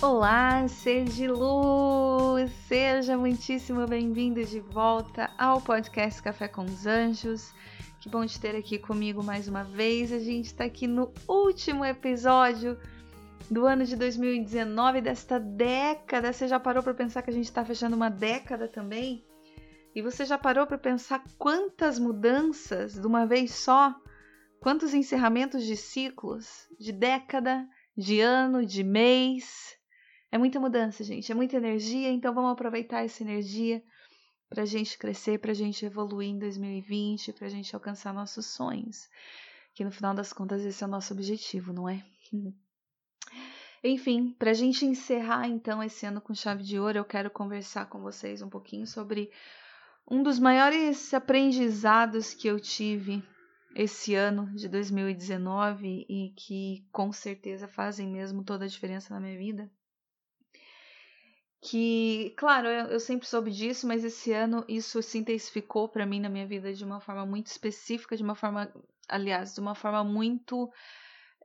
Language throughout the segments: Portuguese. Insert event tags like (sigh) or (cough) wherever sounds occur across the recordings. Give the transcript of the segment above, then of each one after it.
Olá, ser de luz! Seja muitíssimo bem-vindo de volta ao podcast Café com os Anjos. Que bom te ter aqui comigo mais uma vez. A gente está aqui no último episódio do ano de 2019, desta década. Você já parou para pensar que a gente está fechando uma década também? E você já parou para pensar quantas mudanças de uma vez só? Quantos encerramentos de ciclos, de década, de ano, de mês? É muita mudança, gente, é muita energia, então vamos aproveitar essa energia para a gente crescer, para a gente evoluir em 2020, para a gente alcançar nossos sonhos. Que no final das contas esse é o nosso objetivo, não é? (laughs) Enfim, para a gente encerrar então esse ano com chave de ouro, eu quero conversar com vocês um pouquinho sobre um dos maiores aprendizados que eu tive esse ano de 2019 e que com certeza fazem mesmo toda a diferença na minha vida que, claro, eu, eu, sempre soube disso, mas esse ano isso se intensificou para mim na minha vida de uma forma muito específica, de uma forma, aliás, de uma forma muito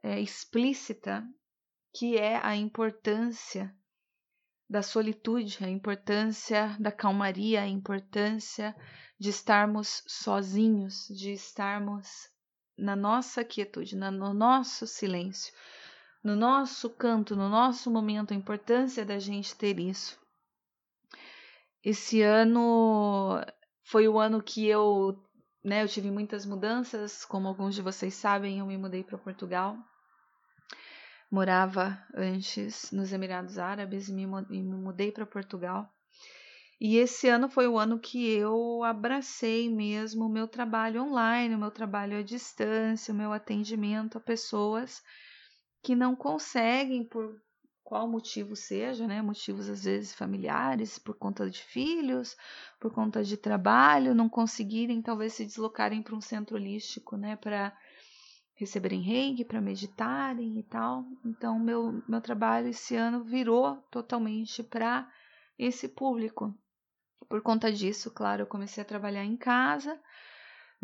é, explícita, que é a importância da solitude, a importância da calmaria, a importância de estarmos sozinhos, de estarmos na nossa quietude, no nosso silêncio no nosso canto, no nosso momento, a importância da gente ter isso. Esse ano foi o ano que eu, né, eu tive muitas mudanças, como alguns de vocês sabem, eu me mudei para Portugal. Morava antes nos Emirados Árabes e me, mudei para Portugal. E esse ano foi o ano que eu abracei mesmo o meu trabalho online, o meu trabalho à distância, o meu atendimento a pessoas que não conseguem, por qual motivo seja, né? Motivos às vezes familiares, por conta de filhos, por conta de trabalho, não conseguirem talvez se deslocarem para um centro holístico, né? Para receberem reiki, para meditarem e tal. Então, meu, meu trabalho esse ano virou totalmente para esse público. Por conta disso, claro, eu comecei a trabalhar em casa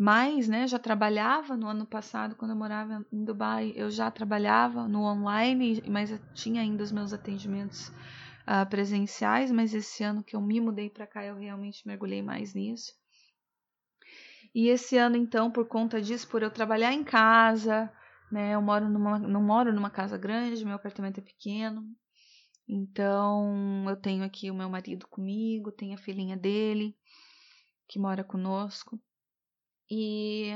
mas, né, já trabalhava no ano passado, quando eu morava em Dubai, eu já trabalhava no online, mas tinha ainda os meus atendimentos uh, presenciais, mas esse ano que eu me mudei para cá, eu realmente mergulhei mais nisso. E esse ano, então, por conta disso, por eu trabalhar em casa, né, eu moro numa, não moro numa casa grande, meu apartamento é pequeno, então eu tenho aqui o meu marido comigo, tenho a filhinha dele, que mora conosco. E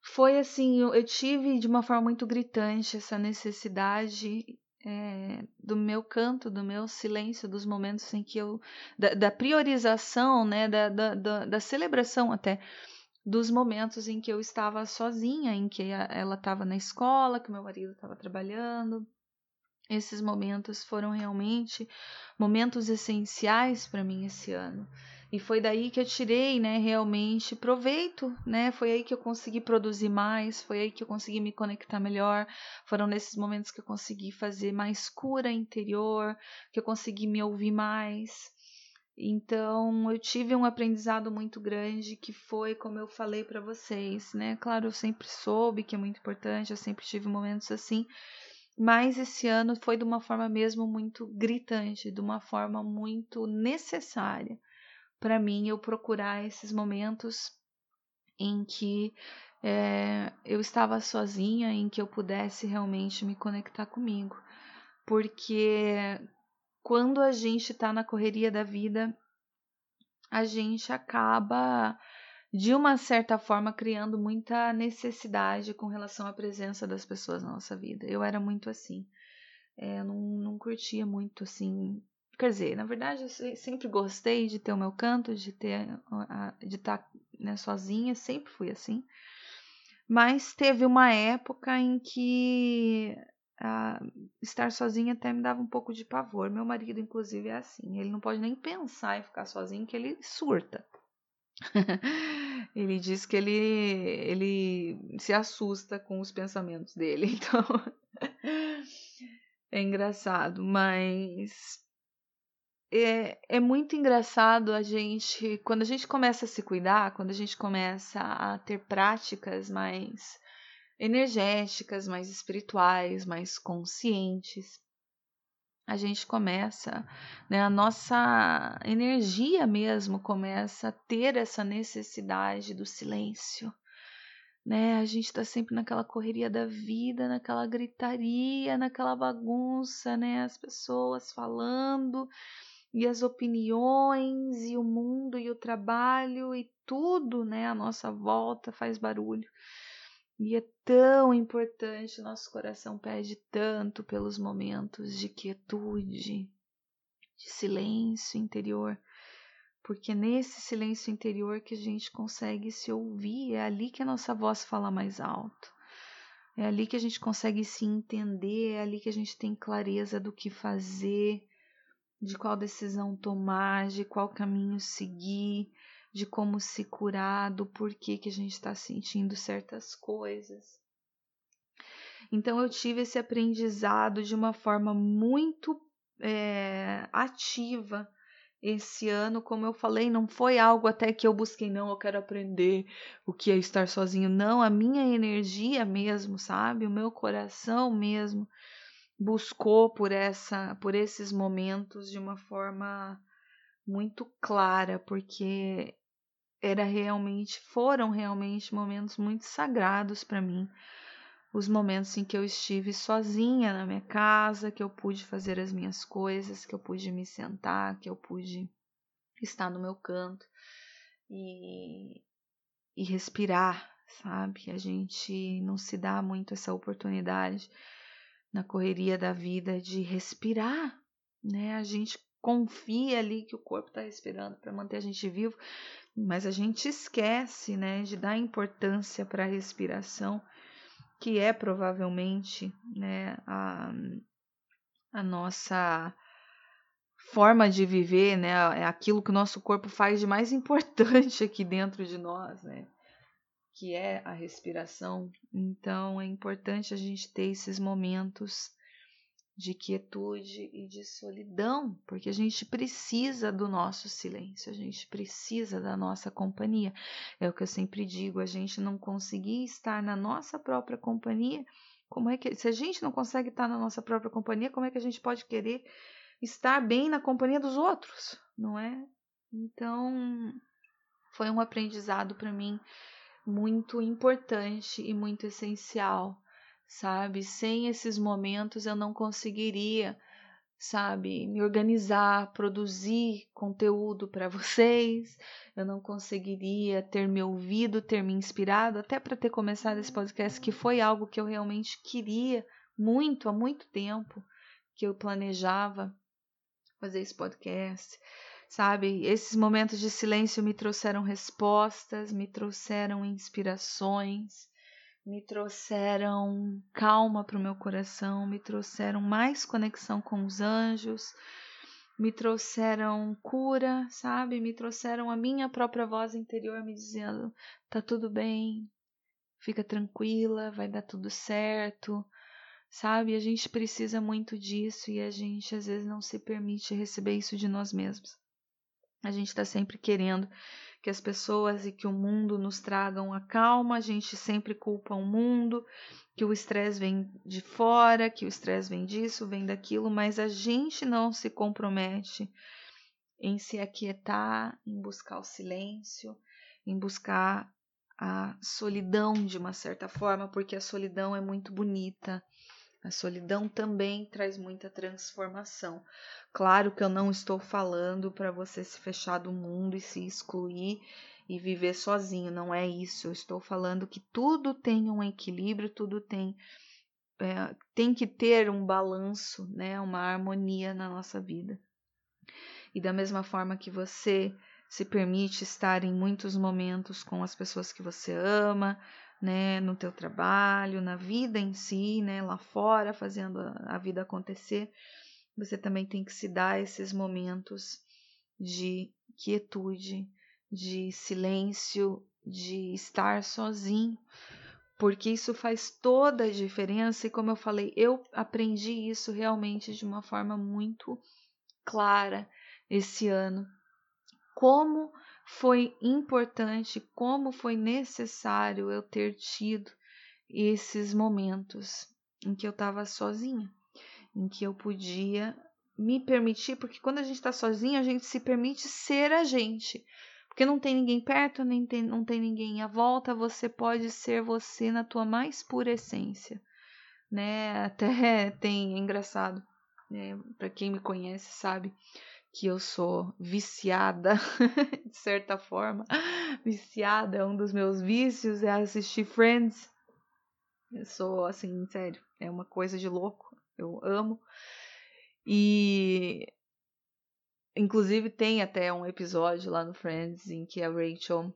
foi assim, eu, eu tive de uma forma muito gritante essa necessidade é, do meu canto, do meu silêncio, dos momentos em que eu. da, da priorização, né, da, da, da, da, celebração até, dos momentos em que eu estava sozinha, em que ela estava na escola, que meu marido estava trabalhando. Esses momentos foram realmente momentos essenciais para mim esse ano. E foi daí que eu tirei, né, realmente proveito, né? Foi aí que eu consegui produzir mais, foi aí que eu consegui me conectar melhor. Foram nesses momentos que eu consegui fazer mais cura interior, que eu consegui me ouvir mais. Então, eu tive um aprendizado muito grande que foi, como eu falei para vocês, né? Claro, eu sempre soube que é muito importante, eu sempre tive momentos assim, mas esse ano foi de uma forma mesmo muito gritante, de uma forma muito necessária para mim eu procurar esses momentos em que é, eu estava sozinha, em que eu pudesse realmente me conectar comigo. Porque quando a gente está na correria da vida, a gente acaba de uma certa forma criando muita necessidade com relação à presença das pessoas na nossa vida. Eu era muito assim. É, não, não curtia muito assim. Quer dizer, na verdade, eu sempre gostei de ter o meu canto, de ter de estar tá, né, sozinha, sempre fui assim. Mas teve uma época em que estar sozinha até me dava um pouco de pavor. Meu marido, inclusive, é assim. Ele não pode nem pensar em ficar sozinho, que ele surta. (laughs) ele diz que ele, ele se assusta com os pensamentos dele. (laughs) Então, (laughs) é engraçado, mas é, é muito engraçado a gente, quando a gente começa a se cuidar, quando a gente começa a ter práticas mais energéticas, mais espirituais, mais conscientes, a gente começa, né, a nossa energia mesmo começa a ter essa necessidade do silêncio. Né? A gente está sempre naquela correria da vida, naquela gritaria, naquela bagunça, né? As pessoas falando e as opiniões e o mundo e o trabalho e tudo, né? A nossa volta faz barulho. E é tão importante, nosso coração pede tanto pelos momentos de quietude, de silêncio interior, porque é nesse silêncio interior que a gente consegue se ouvir, é ali que a nossa voz fala mais alto. É ali que a gente consegue se entender, é ali que a gente tem clareza do que fazer, de qual decisão tomar, de qual caminho seguir, de como se curar, do porquê que a gente está sentindo certas coisas. Então eu tive esse aprendizado de uma forma muito é, ativa esse ano, como eu falei, não foi algo até que eu busquei, não, eu quero aprender o que é estar sozinho, não, a minha energia mesmo, sabe? O meu coração mesmo buscou por essa por esses momentos de uma forma muito clara, porque era realmente, foram realmente momentos muito sagrados para mim. Os momentos em que eu estive sozinha na minha casa, que eu pude fazer as minhas coisas, que eu pude me sentar, que eu pude estar no meu canto e, e respirar, sabe? A gente não se dá muito essa oportunidade na correria da vida de respirar, né? A gente confia ali que o corpo está respirando para manter a gente vivo, mas a gente esquece, né, de dar importância para a respiração, que é provavelmente, né, a, a nossa forma de viver, né, é aquilo que o nosso corpo faz de mais (laughs) importante aqui dentro de nós, né, que é a respiração. Então é importante a gente ter esses momentos de quietude e de solidão, porque a gente precisa do nosso silêncio, a gente precisa da nossa companhia. É o que eu sempre digo, a gente não conseguir estar na nossa própria companhia, como é que se a gente não consegue estar na nossa própria companhia, como é que a gente pode querer estar bem na companhia dos outros, não é? Então, foi um aprendizado para mim muito importante e muito essencial sabe? Sem esses momentos eu não conseguiria, sabe, me organizar, produzir conteúdo para (laughs) vocês. Eu não conseguiria ter me ouvido, ter me inspirado, até para ter começado esse podcast, que foi algo que eu realmente queria muito, há muito tempo, que eu planejava fazer esse podcast. Sabe, esses momentos de silêncio me trouxeram respostas, me trouxeram inspirações, me trouxeram calma para o meu coração, me trouxeram mais conexão com os anjos, me trouxeram cura, sabe? Me trouxeram a minha própria voz interior me dizendo: tá tudo bem, fica tranquila, vai dar tudo certo, sabe? A gente precisa muito disso e a gente às vezes não se permite receber isso de nós mesmos. A gente está sempre querendo que as pessoas e que o mundo nos tragam a calma, a gente sempre culpa o mundo, que o estresse vem de fora, que o estresse vem disso, vem daquilo, mas a gente não se compromete em se aquietar, em buscar o silêncio, em buscar a solidão de uma certa forma, porque a solidão é muito bonita. A solidão também traz muita transformação. Claro que eu não estou falando para você se fechar do mundo e se excluir e viver sozinho, não é isso. Eu estou falando que tudo tem um equilíbrio, tudo tem é, tem que ter um balanço, né, uma harmonia na nossa vida. E da mesma forma que você se permite estar em muitos momentos com as pessoas que você ama, né, no teu trabalho, na vida em si, né, lá fora, fazendo a, vida acontecer, você também tem que se dar esses momentos de quietude, de silêncio, de estar sozinho, porque isso faz toda a diferença e como eu falei, eu aprendi isso realmente de uma forma muito clara esse ano. Como foi importante, como foi necessário eu ter tido esses momentos em que eu estava sozinha, em que eu podia me permitir, porque quando a gente está sozinha, a gente se permite ser a gente. Porque não tem ninguém perto, nem tem, não tem ninguém à volta, você pode ser você na tua mais pura essência. Né? (laughs) Até tem é engraçado, né? para quem me conhece sabe que eu sou viciada, (laughs) de certa forma. Viciada, é um dos meus vícios é assistir Friends. Eu sou assim, sério, é uma coisa de louco. Eu amo. E inclusive tem até um episódio lá no Friends em que a Rachel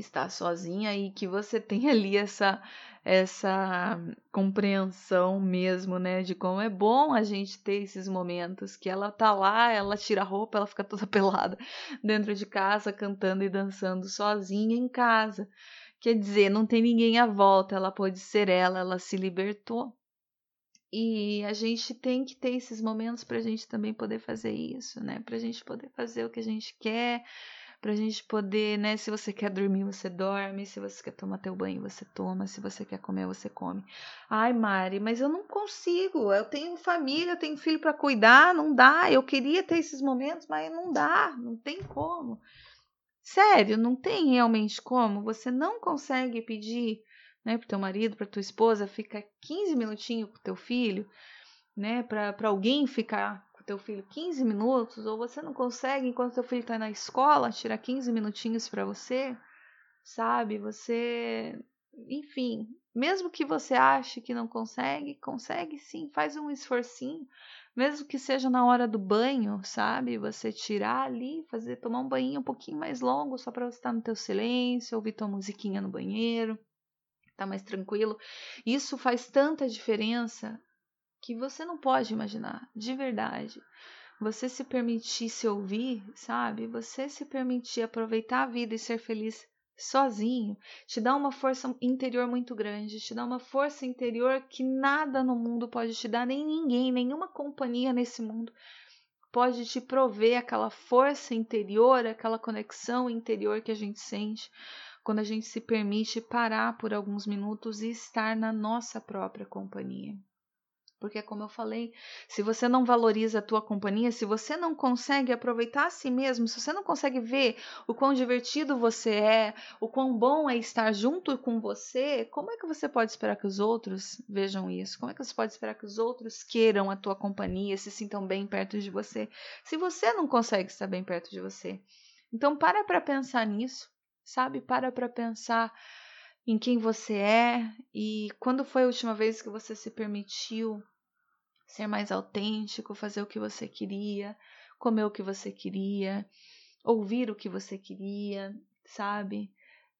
está sozinha e que você tem ali essa essa compreensão mesmo, né, de como é bom a gente ter esses momentos que ela tá lá, ela tira a roupa, ela fica toda (laughs) pelada dentro de casa cantando e dançando sozinha em casa. Quer dizer, não tem ninguém à volta, ela pode ser ela, ela se libertou. E a gente tem que ter esses momentos para a gente também poder fazer isso, né? Para a gente poder fazer o que a gente quer, pra gente poder, né? Se você quer dormir, você dorme. Se você quer tomar teu banho, você toma. Se você quer comer, você come. Ai, Mari, mas eu não consigo. Eu tenho família, eu tenho filho para cuidar, não dá. Eu queria ter esses momentos, mas não dá, não tem como. Sério, não tem realmente como. Você não consegue pedir, né, pro teu marido, pra tua esposa, fica 15 minutinhos com teu filho, né, para alguém ficar teu filho 15 minutos, ou você não consegue, enquanto teu filho está na escola, tirar 15 minutinhos para você, sabe? Você, enfim, mesmo que você ache que não consegue, consegue sim, faz um esforcinho, mesmo que seja na hora do banho, sabe? Você tirar ali, fazer tomar um banho um pouquinho mais longo, só para você estar no teu silêncio, ouvir tua musiquinha no banheiro, tá mais tranquilo. Isso faz tanta diferença que você não pode imaginar, de verdade. Você se permitir se ouvir, sabe? Você se permitir aproveitar a vida e ser feliz sozinho, te dá uma força interior muito grande, te dá uma força interior que nada no mundo pode te dar, nem ninguém, nenhuma companhia nesse mundo pode te prover aquela força interior, aquela conexão interior que a gente sente quando a gente se permite parar por alguns minutos e estar na nossa própria companhia. Porque, como eu falei, se você não valoriza a tua companhia, se você não consegue aproveitar a si mesmo, se você não consegue ver o quão divertido você é, o quão bom é estar junto com você, como é que você pode esperar que os outros vejam isso? Como é que você pode esperar que os outros queiram a tua companhia, se sintam bem perto de você, se você não consegue estar bem perto de você? Então, para para pensar nisso, sabe? Para para pensar em quem você é e quando foi a última vez que você se permitiu ser mais autêntico, fazer o que você queria, comer o que você queria, ouvir o que você queria, sabe?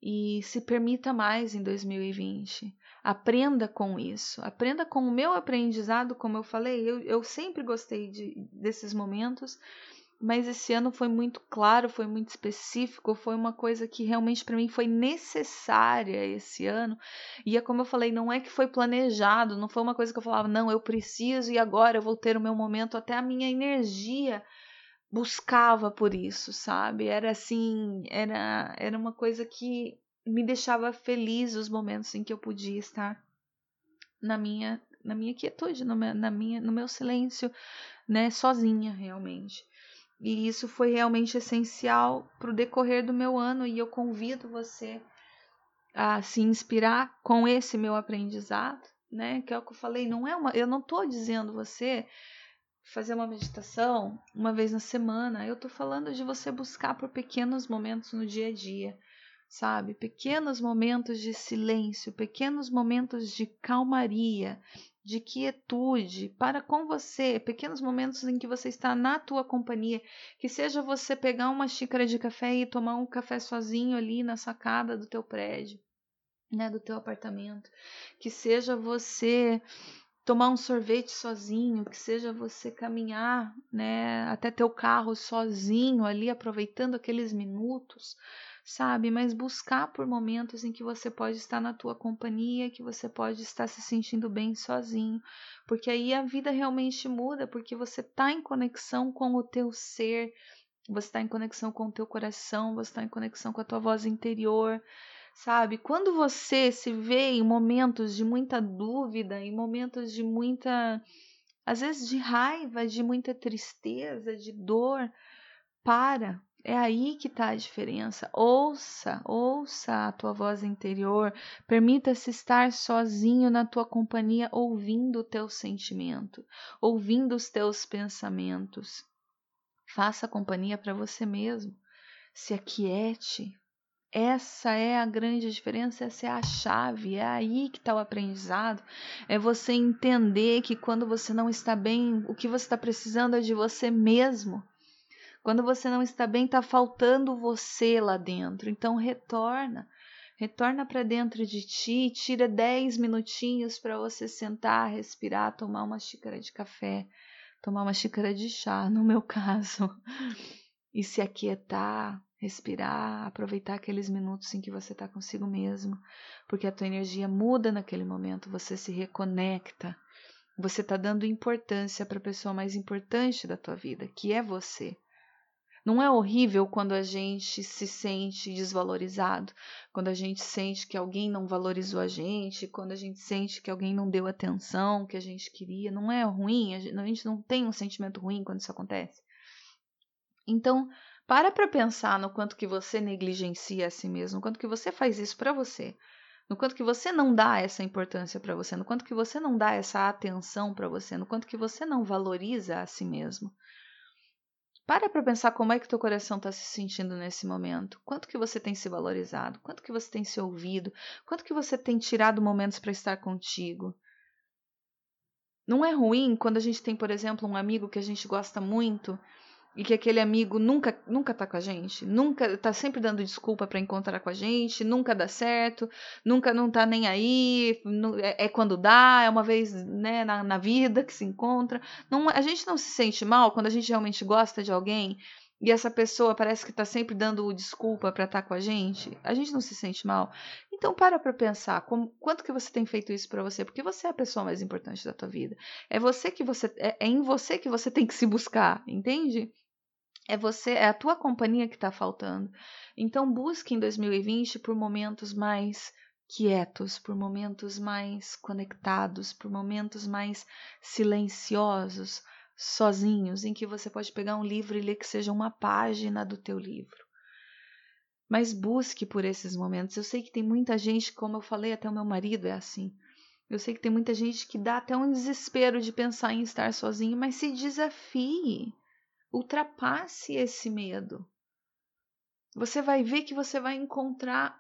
E se permita mais em 2020. Aprenda com isso. Aprenda com o meu aprendizado, como eu falei. Eu, eu sempre gostei de, desses momentos mas esse ano foi muito claro, foi muito específico, foi uma coisa que realmente para mim foi necessária esse ano. E é como eu falei, não é que foi planejado, não foi uma coisa que eu falava, não, eu preciso e agora eu vou ter o meu momento, até a minha energia buscava por isso, sabe? Era assim, era era uma coisa que me deixava feliz os momentos em que eu podia estar na minha na minha quietude, no meu, na minha, no meu silêncio, né, sozinha realmente. E isso foi realmente essencial para o decorrer do meu ano e eu convido você a se inspirar com esse meu aprendizado, né? Que é o que eu falei, não é uma, eu não tô dizendo você fazer uma meditação uma vez na semana. Eu tô falando de você buscar por pequenos momentos no dia a dia, sabe? Pequenos momentos de silêncio, pequenos momentos de calmaria, de quietude para com você, pequenos momentos em que você está na tua companhia, que seja você pegar uma xícara de café e tomar um café sozinho ali na sacada do teu prédio, né, do teu apartamento, que seja você tomar um sorvete sozinho, que seja você caminhar, né, até teu carro sozinho ali aproveitando aqueles minutos sabe? Mas buscar por momentos em que você pode estar na tua companhia, que você pode estar se sentindo bem sozinho, porque aí a vida realmente muda, porque você está em conexão com o teu ser, você está em conexão com o teu coração, você está em conexão com a tua voz interior, sabe? Quando você se vê em momentos de muita dúvida, em momentos de muita, às vezes de raiva, de muita tristeza, de dor, para, é aí que está a diferença. Ouça, ouça a tua voz interior. Permita-se estar sozinho na tua companhia, ouvindo o teu sentimento, ouvindo os teus pensamentos. Faça companhia para você mesmo. Se aquiete. Essa é a grande diferença, essa é a chave, é aí que está o aprendizado. É você entender que quando você não está bem, o que você está precisando é de você mesmo quando você não está bem, está faltando você lá dentro. Então retorna, retorna para dentro de ti, tira 10 minutinhos para você sentar, respirar, tomar uma xícara de café, tomar uma xícara de chá, (laughs) no meu caso, e se aquietar, respirar, aproveitar aqueles minutos em que você está consigo mesmo, porque a tua energia muda naquele momento, você se reconecta. Você está dando importância para a pessoa mais importante da tua vida, que é você. Não é horrível quando a gente se sente desvalorizado, quando a gente sente que alguém não valorizou a gente, quando a gente sente que alguém não deu atenção que a gente queria. Não é ruim, a gente não tem um sentimento ruim quando isso acontece. Então, para para pensar no quanto que você negligencia a si mesmo, no quanto que você faz isso para você, no quanto que você não dá essa importância para você, no quanto que você não dá essa atenção para você, no quanto que você não valoriza a si mesmo. Para para pensar como é que teu coração está se sentindo nesse momento. Quanto que você tem se valorizado? Quanto que você tem se ouvido? Quanto que você tem tirado momentos para estar contigo? Não é ruim quando a gente tem, por exemplo, um amigo que a gente gosta muito e que aquele amigo nunca nunca tá com a gente, nunca tá sempre dando desculpa para encontrar com a gente, nunca dá certo, nunca não tá nem aí, é, é quando dá, é uma vez né, na, na vida que se encontra. Não, a gente não se sente mal quando a gente realmente gosta de alguém e essa pessoa parece que está sempre dando desculpa para estar tá com a gente, a gente não se sente mal. Então para para pensar, como, quanto que você tem feito isso para você? Porque você é a pessoa mais importante da tua vida. É você que você é, é em você que você tem que se buscar, entende? É você, é a tua companhia que está faltando. Então busque em 2020 por momentos mais quietos, por momentos mais conectados, por momentos mais silenciosos, sozinhos, em que você pode pegar um livro e ler que seja uma página do teu livro. Mas busque por esses momentos. Eu sei que tem muita gente, como eu falei, até o meu marido é assim. Eu sei que tem muita gente que dá até um desespero de pensar em estar sozinho, mas se desafie. Ultrapasse esse medo. Você vai ver que você vai encontrar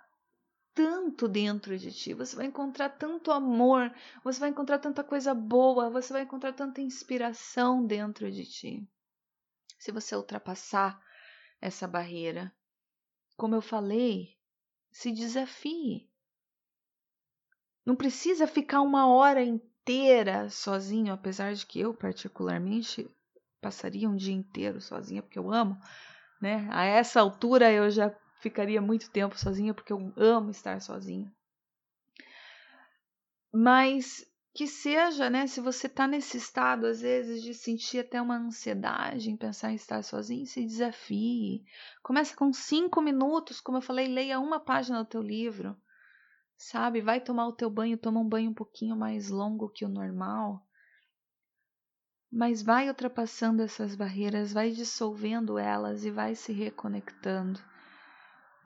tanto dentro de ti, você vai encontrar tanto amor, você vai encontrar tanta coisa boa, você vai encontrar tanta inspiração dentro de ti. Se você ultrapassar essa barreira, como eu falei, se desafie. Não precisa ficar uma hora inteira sozinho, apesar de que eu, particularmente, passaria um dia inteiro sozinha, porque eu amo, né? A essa altura eu já ficaria muito tempo sozinha, porque eu amo estar sozinha. Mas que seja, né? Se você tá nesse estado, às vezes, de sentir até uma ansiedade em pensar em estar sozinho, se desafie. Começa com cinco minutos, como eu falei, leia uma página do teu livro. Sabe? Vai tomar o teu banho, toma um banho um pouquinho mais longo que o normal mas vai ultrapassando essas barreiras, vai dissolvendo elas e vai se reconectando.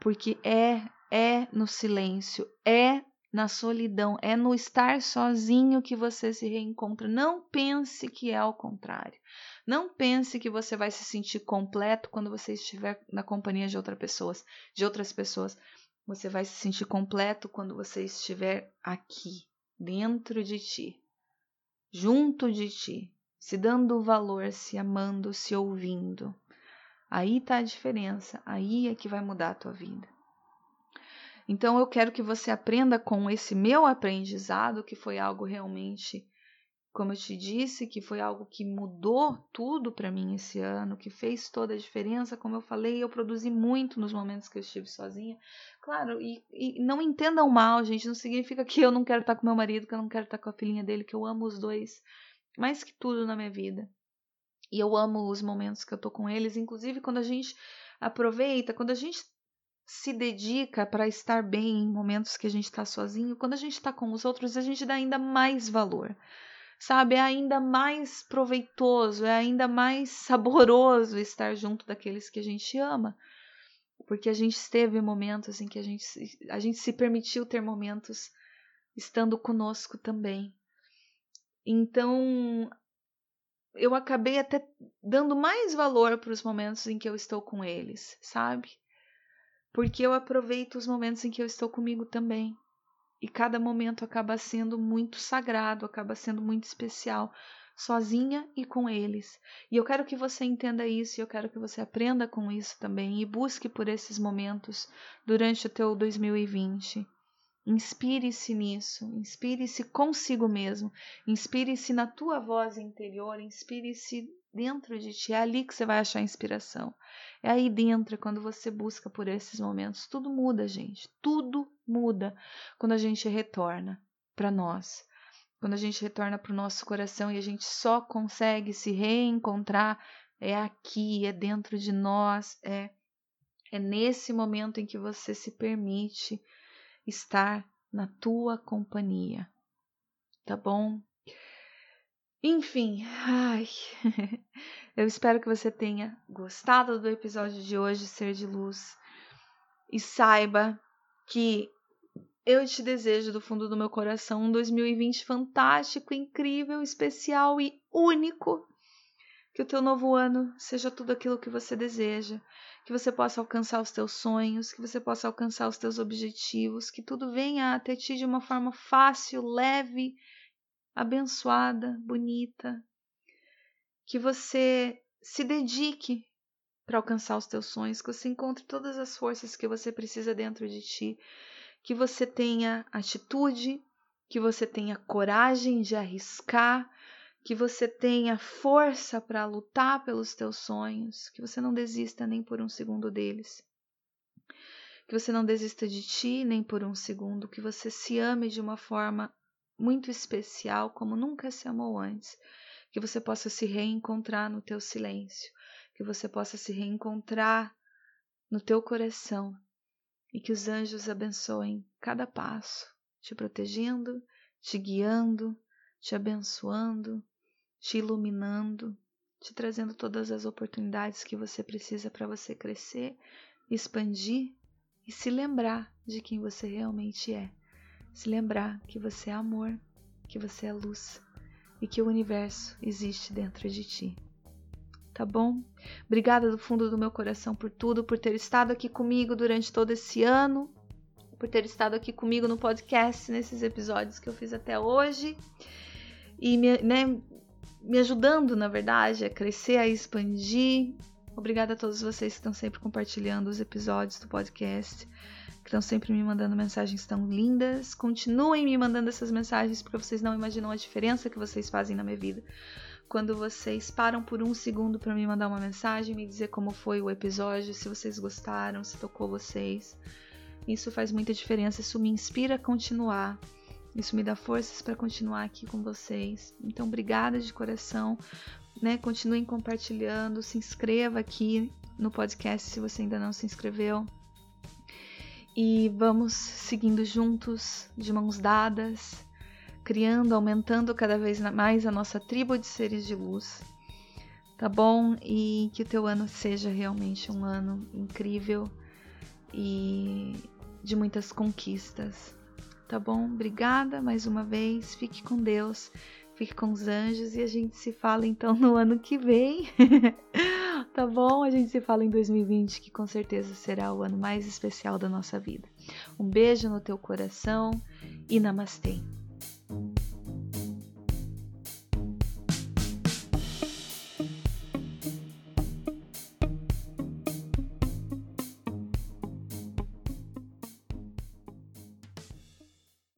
Porque é é no silêncio, é na solidão, é no estar sozinho que você se reencontra. Não pense que é ao contrário. Não pense que você vai se sentir completo quando você estiver na companhia de outras pessoas, de outras pessoas. Você vai se sentir completo quando você estiver aqui, dentro de ti, junto de ti, se dando valor, se amando, se ouvindo. Aí tá a diferença, aí é que vai mudar a tua vida. Então eu quero que você aprenda com esse meu aprendizado, que foi algo realmente como eu te disse, que foi algo que mudou tudo para mim esse ano, que fez toda a diferença. Como eu falei, eu produzi muito nos momentos que eu estive sozinha. Claro, e, e não entendam mal, gente, não significa que eu não quero estar com meu marido, que eu não quero estar com a filhinha dele, que eu amo os dois mais que tudo na minha vida. E eu amo os momentos que eu tô com eles, inclusive quando a gente aproveita, quando a gente se dedica para estar bem em momentos que a gente está sozinho, quando a gente está com os outros, a gente dá ainda mais valor sabe? É ainda mais proveitoso, é ainda mais saboroso estar junto daqueles que a gente ama, porque a gente teve momentos em que a gente, a gente se permitiu ter momentos estando conosco também. Então, eu acabei até dando mais valor para os momentos em que eu estou com eles, sabe? Porque eu aproveito os momentos em que eu estou comigo também. E cada momento acaba sendo muito sagrado, acaba sendo muito especial, sozinha e com eles. E eu quero que você entenda isso, e eu quero que você aprenda com isso também e busque por esses momentos durante o teu 2020. Inspire-se nisso, inspire-se consigo mesmo, inspire-se na tua voz interior, inspire-se dentro de ti. É ali que você vai achar inspiração. É aí dentro, é quando você busca por esses momentos. Tudo muda, gente. Tudo muda quando a gente retorna para nós. Quando a gente retorna para o nosso coração e a gente só consegue se reencontrar, é aqui, é dentro de nós, é, é nesse momento em que você se permite estar na tua companhia. Tá bom? Enfim, ai, (laughs) eu espero que você tenha gostado do episódio de hoje, Ser de Luz, e saiba que eu te desejo do fundo do meu coração um 2020 fantástico, incrível, especial e único. Que o teu novo ano seja tudo aquilo que você deseja, que você possa alcançar os teus sonhos, que você possa alcançar os teus objetivos, que tudo venha até ti de uma forma fácil, leve abençoada, bonita, que você se dedique para alcançar os teus sonhos, que você encontre todas as forças que você precisa dentro de ti, que você tenha atitude, que você tenha coragem de arriscar, que você tenha força para lutar pelos teus sonhos, que você não desista nem por um segundo deles. Que você não desista de ti nem por um segundo, que você se ame de uma forma muito especial como nunca se amou antes. Que você possa se reencontrar no teu silêncio, que você possa se reencontrar no teu coração e que os anjos abençoem cada passo, te protegendo, te guiando, te abençoando, te iluminando, te trazendo todas as oportunidades que você precisa para você crescer, expandir e se lembrar de quem você realmente é se lembrar que você é amor, que você é luz e que o universo existe dentro de ti. Tá bom? Obrigada do fundo do meu coração por tudo, por ter estado aqui comigo durante todo esse ano, por ter estado aqui comigo no podcast, nesses episódios que eu fiz até hoje e me, né, me ajudando, na verdade, a crescer, a expandir. Obrigada a todos vocês que estão sempre compartilhando os episódios do podcast que estão sempre me mandando mensagens tão lindas. Continuem me mandando essas mensagens porque vocês não imaginam a diferença que vocês fazem na minha vida. Quando vocês param por um segundo para me mandar uma mensagem, me dizer como foi o episódio, se vocês gostaram, se tocou vocês. Isso faz muita diferença, isso me inspira a continuar. Isso me dá forças para continuar aqui com vocês. Então, obrigada de coração. Né? Continuem compartilhando, se inscreva aqui no podcast se você ainda não se inscreveu e vamos seguindo juntos, de mãos dadas, criando, aumentando cada vez mais a nossa tribo de seres de luz. Tá bom? E que o teu ano seja realmente um ano incrível e de muitas conquistas. Tá bom? Obrigada mais uma vez. Fique com Deus, fique com os anjos e a gente se fala então (laughs) no ano que vem. (laughs) tá bom? A gente se fala em 2020, que com certeza será o ano mais especial da nossa vida. Um beijo no teu coração e namastê.